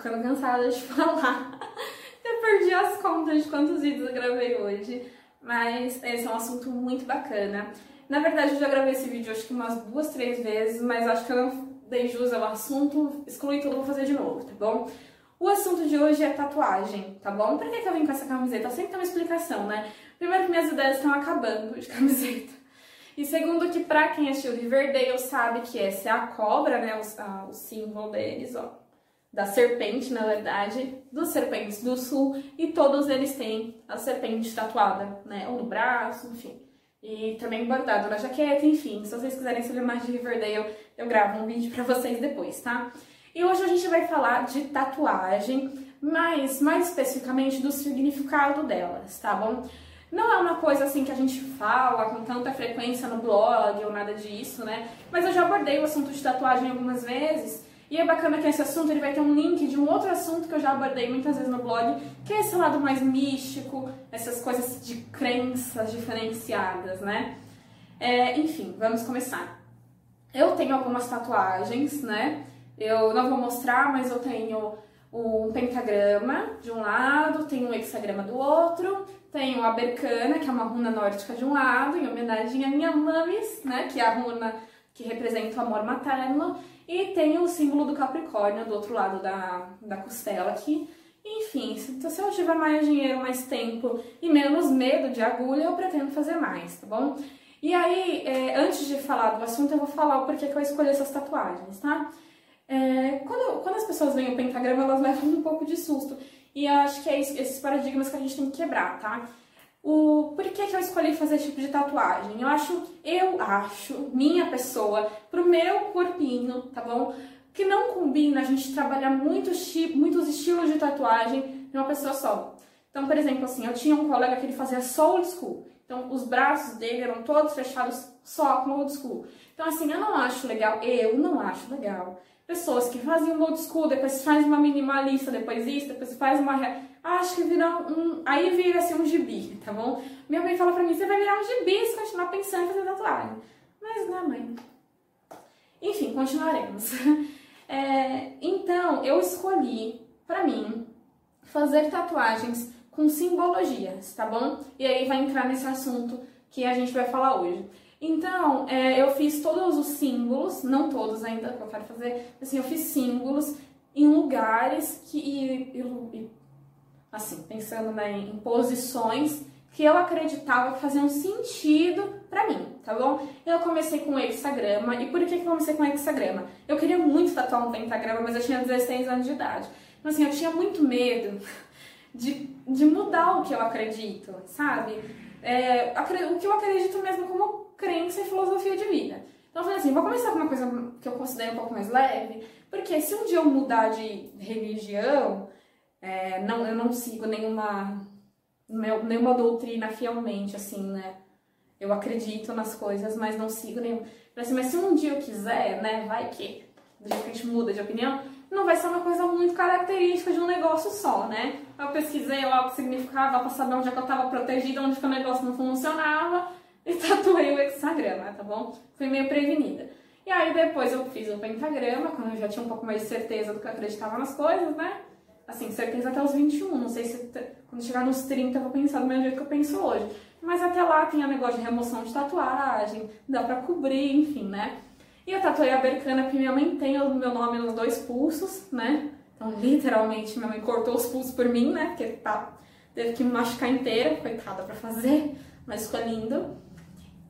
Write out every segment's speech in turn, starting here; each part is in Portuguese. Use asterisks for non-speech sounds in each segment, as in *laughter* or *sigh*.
ficando cansada de *laughs* falar. Eu perdi as contas de quantos vídeos eu gravei hoje, mas esse é um assunto muito bacana. Na verdade, eu já gravei esse vídeo acho que umas duas, três vezes, mas acho que eu não dei jus ao assunto, excluí tudo, vou fazer de novo, tá bom? O assunto de hoje é tatuagem, tá bom? Por que, que eu vim com essa camiseta? Sempre tem uma explicação, né? Primeiro que minhas ideias estão acabando de *laughs* camiseta. E segundo que pra quem assistiu Riverdale sabe que essa é a cobra, né? O, a, o símbolo deles, ó. Da serpente, na verdade, dos serpentes do sul. E todos eles têm a serpente tatuada, né? Ou no braço, enfim. E também bordado na jaqueta, enfim. Se vocês quiserem saber mais de Riverdale, eu gravo um vídeo pra vocês depois, tá? E hoje a gente vai falar de tatuagem, mas mais especificamente do significado delas, tá bom? Não é uma coisa assim que a gente fala com tanta frequência no blog ou nada disso, né? Mas eu já abordei o assunto de tatuagem algumas vezes. E é bacana que esse assunto ele vai ter um link de um outro assunto que eu já abordei muitas vezes no blog, que é esse lado mais místico, essas coisas de crenças diferenciadas, né? É, enfim, vamos começar. Eu tenho algumas tatuagens, né? Eu não vou mostrar, mas eu tenho um pentagrama de um lado, tenho um hexagrama do outro, tenho a bercana, que é uma runa nórdica de um lado, em homenagem à minha mamis, né, que é a runa que representa o amor materno, e tenho o símbolo do Capricórnio do outro lado da, da costela aqui. Enfim, se, se eu tiver mais dinheiro, mais tempo e menos medo de agulha, eu pretendo fazer mais, tá bom? E aí, é, antes de falar do assunto, eu vou falar o porquê que eu escolhi essas tatuagens, tá? É, quando, quando as pessoas veem o pentagrama, elas levam um pouco de susto. E eu acho que é isso, esses paradigmas que a gente tem que quebrar, tá? O, por que, eu escolhi fazer esse tipo de tatuagem? Eu acho, eu acho, minha pessoa, pro meu corpinho, tá bom? Que não combina a gente trabalhar muitos, muitos estilos de tatuagem em uma pessoa só. Então, por exemplo, assim, eu tinha um colega que ele fazia só old school. Então, os braços dele eram todos fechados só com old school. Então, assim, eu não acho legal, eu não acho legal pessoas que fazem um old school, depois faz uma minimalista, depois isso, depois faz uma. Acho que vira um. Aí vira assim um gibi, tá bom? Minha mãe fala pra mim: você vai virar um gibi se continuar pensando em fazer tatuagem. Mas não, mãe. Enfim, continuaremos. *laughs* É, então, eu escolhi pra mim fazer tatuagens com simbologias, tá bom? E aí vai entrar nesse assunto que a gente vai falar hoje. Então, é, eu fiz todos os símbolos, não todos ainda que eu quero fazer, assim, eu fiz símbolos em lugares que, e, e, assim, pensando né, em posições que eu acreditava que faziam sentido pra mim, tá bom? Eu comecei com o hexagrama, e por que eu comecei com o hexagrama? Eu queria muito tatuar um pentagrama, mas eu tinha 16 anos de idade. Então, assim, eu tinha muito medo de, de mudar o que eu acredito, sabe? É, o que eu acredito mesmo como crença e filosofia de vida. Então eu falei assim, vou começar com uma coisa que eu considero um pouco mais leve, porque se um dia eu mudar de religião, não, eu não sigo nenhuma, nenhuma doutrina fielmente, assim, né? Eu acredito nas coisas, mas não sigo nenhum. Assim, mas se um dia eu quiser, né, vai que, de repente muda de opinião, não vai ser uma coisa muito característica de um negócio só, né? Eu pesquisei lá o que significava para saber onde é que eu estava protegida, onde que o negócio não funcionava, *laughs* e tatuei o hexagrama, tá bom? Fui meio prevenida. E aí depois eu fiz o pentagrama, quando eu já tinha um pouco mais de certeza do que eu acreditava nas coisas, né? Assim, certeza até os 21. Não sei se quando chegar nos 30 eu vou pensar do mesmo jeito que eu penso hoje. Mas até lá tem o negócio de remoção de tatuagem, dá pra cobrir, enfim, né? E eu tatuei a bercana porque minha mãe tem o meu nome nos dois pulsos, né? Então, literalmente, minha mãe cortou os pulsos por mim, né? Porque tá, teve que me machucar inteira, coitada, pra fazer. Mas ficou lindo.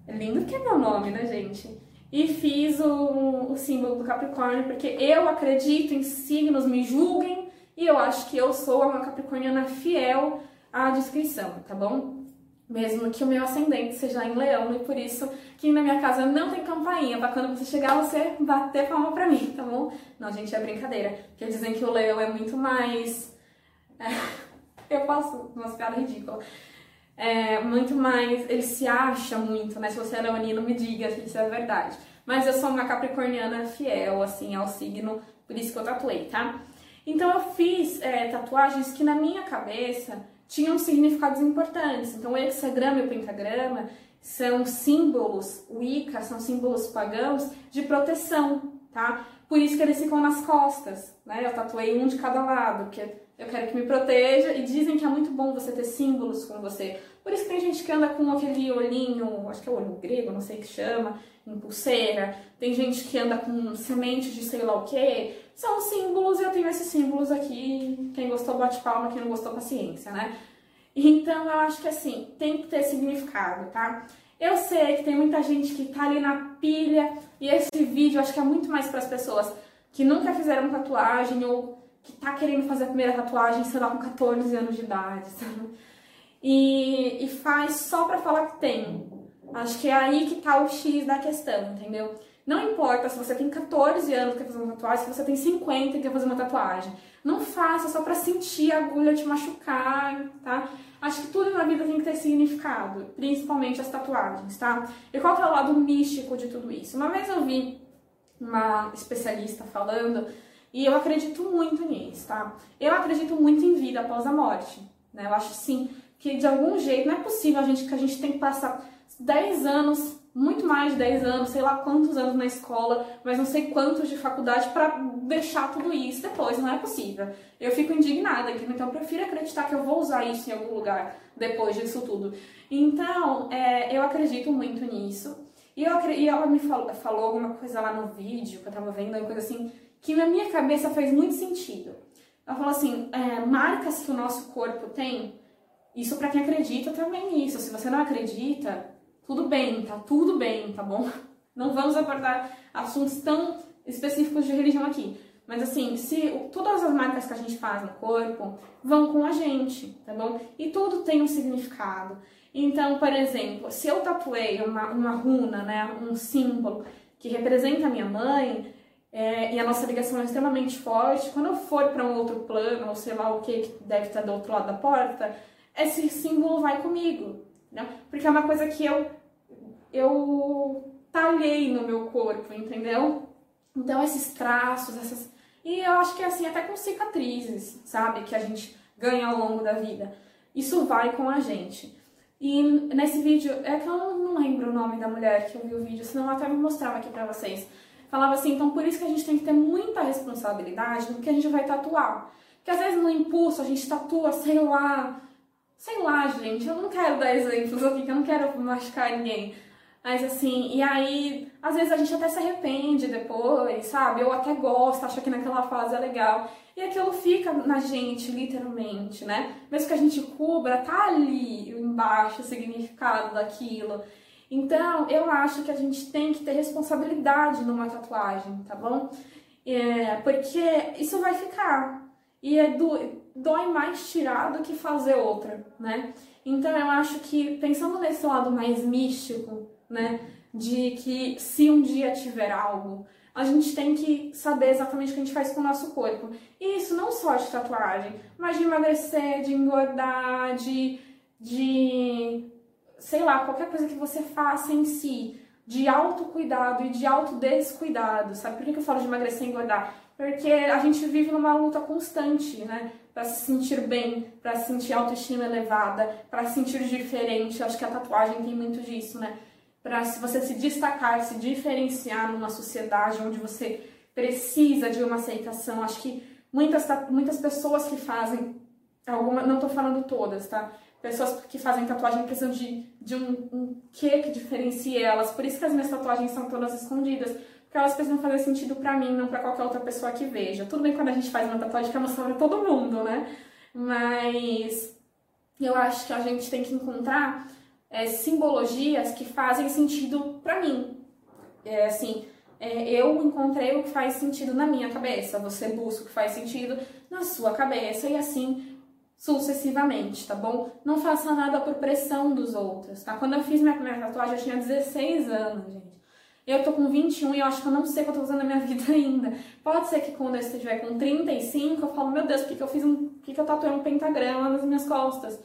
É lindo que é meu nome, né, gente? E fiz o, o símbolo do Capricórnio, porque eu acredito em signos, me julguem, e eu acho que eu sou uma capricorniana fiel à descrição, tá bom? Mesmo que o meu ascendente seja em leão, e por isso que na minha casa não tem campainha, pra quando você chegar você bater palma pra mim, tá bom? Não, gente, é brincadeira. Porque dizem que o leão é muito mais... *laughs* É... eu faço umas piadas ridículas é, muito mais. Ele se acha muito, né? Se você é leonino, me diga se isso é verdade. Mas eu sou uma capricorniana fiel, assim, ao signo, por isso que eu tatuei, tá? Então eu fiz é, tatuagens que na minha cabeça tinham significados importantes. Então o hexagrama e o pentagrama são símbolos, Wicca são símbolos pagãos de proteção, tá? Por isso que eles ficam nas costas, né? Eu tatuei um de cada lado, porque eu quero que me proteja e dizem que é muito bom você ter símbolos com você. Por isso que tem gente que anda com aquele olhinho, acho que é o olho grego, não sei o que chama, em pulseira. Tem gente que anda com semente de sei lá o que. São símbolos e eu tenho esses símbolos aqui. Quem gostou bate palma, quem não gostou paciência, né? Então eu acho que assim, tem que ter significado, tá? Eu sei que tem muita gente que tá ali na pilha e esse vídeo acho que é muito mais para as pessoas que nunca fizeram tatuagem ou que tá querendo fazer a primeira tatuagem, sei lá, com 14 anos de idade, *laughs* sabe? E, e faz só pra falar que tem. Acho que é aí que tá o X da questão, entendeu? Não importa se você tem 14 anos e quer fazer uma tatuagem, se você tem 50 e quer fazer uma tatuagem. Não faça só pra sentir a agulha te machucar, tá? Acho que tudo na vida tem que ter significado, principalmente as tatuagens, tá? E qual que é o lado místico de tudo isso? Uma vez eu vi uma especialista falando e eu acredito muito nisso, tá? Eu acredito muito em vida após a morte, né? Eu acho sim que de algum jeito não é possível a gente que a gente tem que passar 10 anos muito mais de 10 anos, sei lá quantos anos na escola, mas não sei quantos de faculdade para deixar tudo isso depois, não é possível. Eu fico indignada aqui, então eu prefiro acreditar que eu vou usar isso em algum lugar depois disso tudo. Então, é, eu acredito muito nisso. E, eu, e ela me falou, falou alguma coisa lá no vídeo que eu tava vendo, uma coisa assim, que na minha cabeça fez muito sentido. Ela falou assim: é, marcas que o nosso corpo tem, isso para quem acredita também nisso. Se você não acredita, tudo bem, tá tudo bem, tá bom? *laughs* Não vamos abordar assuntos tão específicos de religião aqui. Mas assim, se todas as marcas que a gente faz no corpo vão com a gente, tá bom? E tudo tem um significado. Então, por exemplo, se eu tatuei uma, uma runa, né, um símbolo que representa a minha mãe, é, e a nossa ligação é extremamente forte, quando eu for para um outro plano, ou sei lá o que, que deve estar do outro lado da porta, esse símbolo vai comigo, né? Porque é uma coisa que eu eu talhei no meu corpo, entendeu? Então esses traços, essas e eu acho que é assim até com cicatrizes, sabe, que a gente ganha ao longo da vida. Isso vai com a gente. E nesse vídeo, é que eu não lembro o nome da mulher que eu vi o vídeo, senão eu até me mostrava aqui pra vocês. Falava assim, então por isso que a gente tem que ter muita responsabilidade no que a gente vai tatuar. Porque às vezes no impulso a gente tatua, sei lá, sei lá, gente, eu não quero dar exemplos aqui, que eu não quero machucar ninguém. Mas assim, e aí, às vezes a gente até se arrepende depois, sabe? Ou até gosta, acha que naquela fase é legal. E aquilo fica na gente, literalmente, né? Mesmo que a gente cubra, tá ali embaixo o significado daquilo. Então, eu acho que a gente tem que ter responsabilidade numa tatuagem, tá bom? É, porque isso vai ficar. E é do, dói mais tirar do que fazer outra, né? Então, eu acho que, pensando nesse lado mais místico, né? De que se um dia tiver algo, a gente tem que saber exatamente o que a gente faz com o nosso corpo. E isso não só de tatuagem, mas de emagrecer, de engordar, de, de sei lá, qualquer coisa que você faça em si, de autocuidado e de autodescuidado, sabe? Por que eu falo de emagrecer e engordar? Porque a gente vive numa luta constante, né? Para se sentir bem, para se sentir autoestima elevada, para se sentir diferente. Acho que a tatuagem tem muito disso, né? para se você se destacar, se diferenciar numa sociedade onde você precisa de uma aceitação. Acho que muitas, muitas pessoas que fazem alguma, não estou falando todas, tá? Pessoas que fazem tatuagem precisam de, de um, um que que diferencie elas. Por isso que as minhas tatuagens são todas escondidas. Porque elas precisam fazer sentido para mim, não para qualquer outra pessoa que veja. Tudo bem quando a gente faz uma tatuagem que é mostrar pra todo mundo, né? Mas eu acho que a gente tem que encontrar é, simbologias que fazem sentido para mim. É assim, é, eu encontrei o que faz sentido na minha cabeça, você busca o que faz sentido na sua cabeça e assim sucessivamente, tá bom? Não faça nada por pressão dos outros, tá? Quando eu fiz minha primeira tatuagem, eu tinha 16 anos, gente. Eu tô com 21 e eu acho que eu não sei o que eu tô fazendo na minha *laughs* vida ainda. Pode ser que quando eu estiver com 35, eu falo, meu Deus, por que, que eu fiz um. Por que, que eu tatuei um pentagrama nas minhas costas?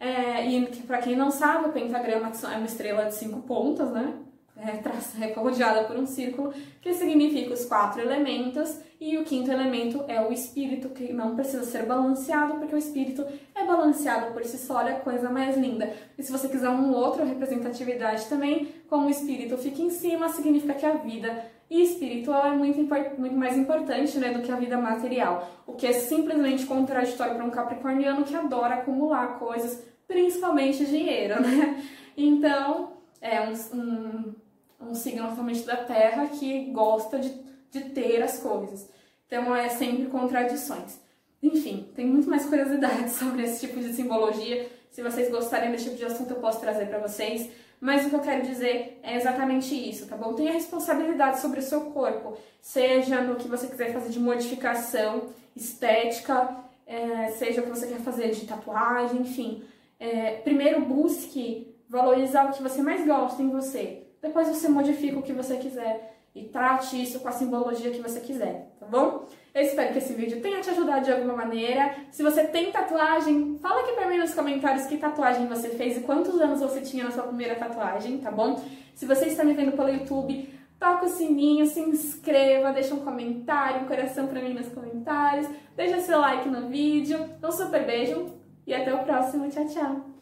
É, e para quem não sabe, o pentagrama é uma estrela de cinco pontas, né? É, *laughs* é rodeada por um círculo, que significa os quatro elementos, e o quinto elemento é o espírito, que não precisa ser balanceado, porque o espírito é balanceado por si só, olha a coisa mais linda. E se você quiser um outro representatividade também, como o espírito fica em cima, significa que a vida E espiritual é muito, muito mais importante né, do que a vida material, o que é simplesmente contraditório para um capricorniano que adora acumular coisas, principalmente dinheiro, *laughs* né? Então, é um, um, um signo totalmente da Terra que gosta de, de ter as coisas. Então, é sempre contradições. Enfim, tem muito mais curiosidades *laughs* sobre esse tipo de simbologia. Se vocês gostarem desse tipo de assunto, eu posso trazer para vocês. Mas o que eu quero dizer é exatamente isso, tá bom? Tenha responsabilidade sobre o seu corpo, seja no que você quiser fazer de modificação estética, é, seja o que você quer fazer de tatuagem, enfim. É, primeiro busque valorizar o que você mais gosta em você. Depois você modifica o que você quiser e trate isso com a simbologia que você quiser, tá bom? Eu espero que esse vídeo tenha te ajudado de alguma maneira. Se você tem tatuagem, fala aqui pra mim nos comentários que tatuagem você fez e quantos anos você tinha na sua primeira tatuagem, tá bom? Se você está me vendo pelo YouTube, toca o sininho, se inscreva, deixa um comentário, um coração pra mim nos comentários, deixa seu like no vídeo. Um super beijo e até o próximo. Tchau, tchau!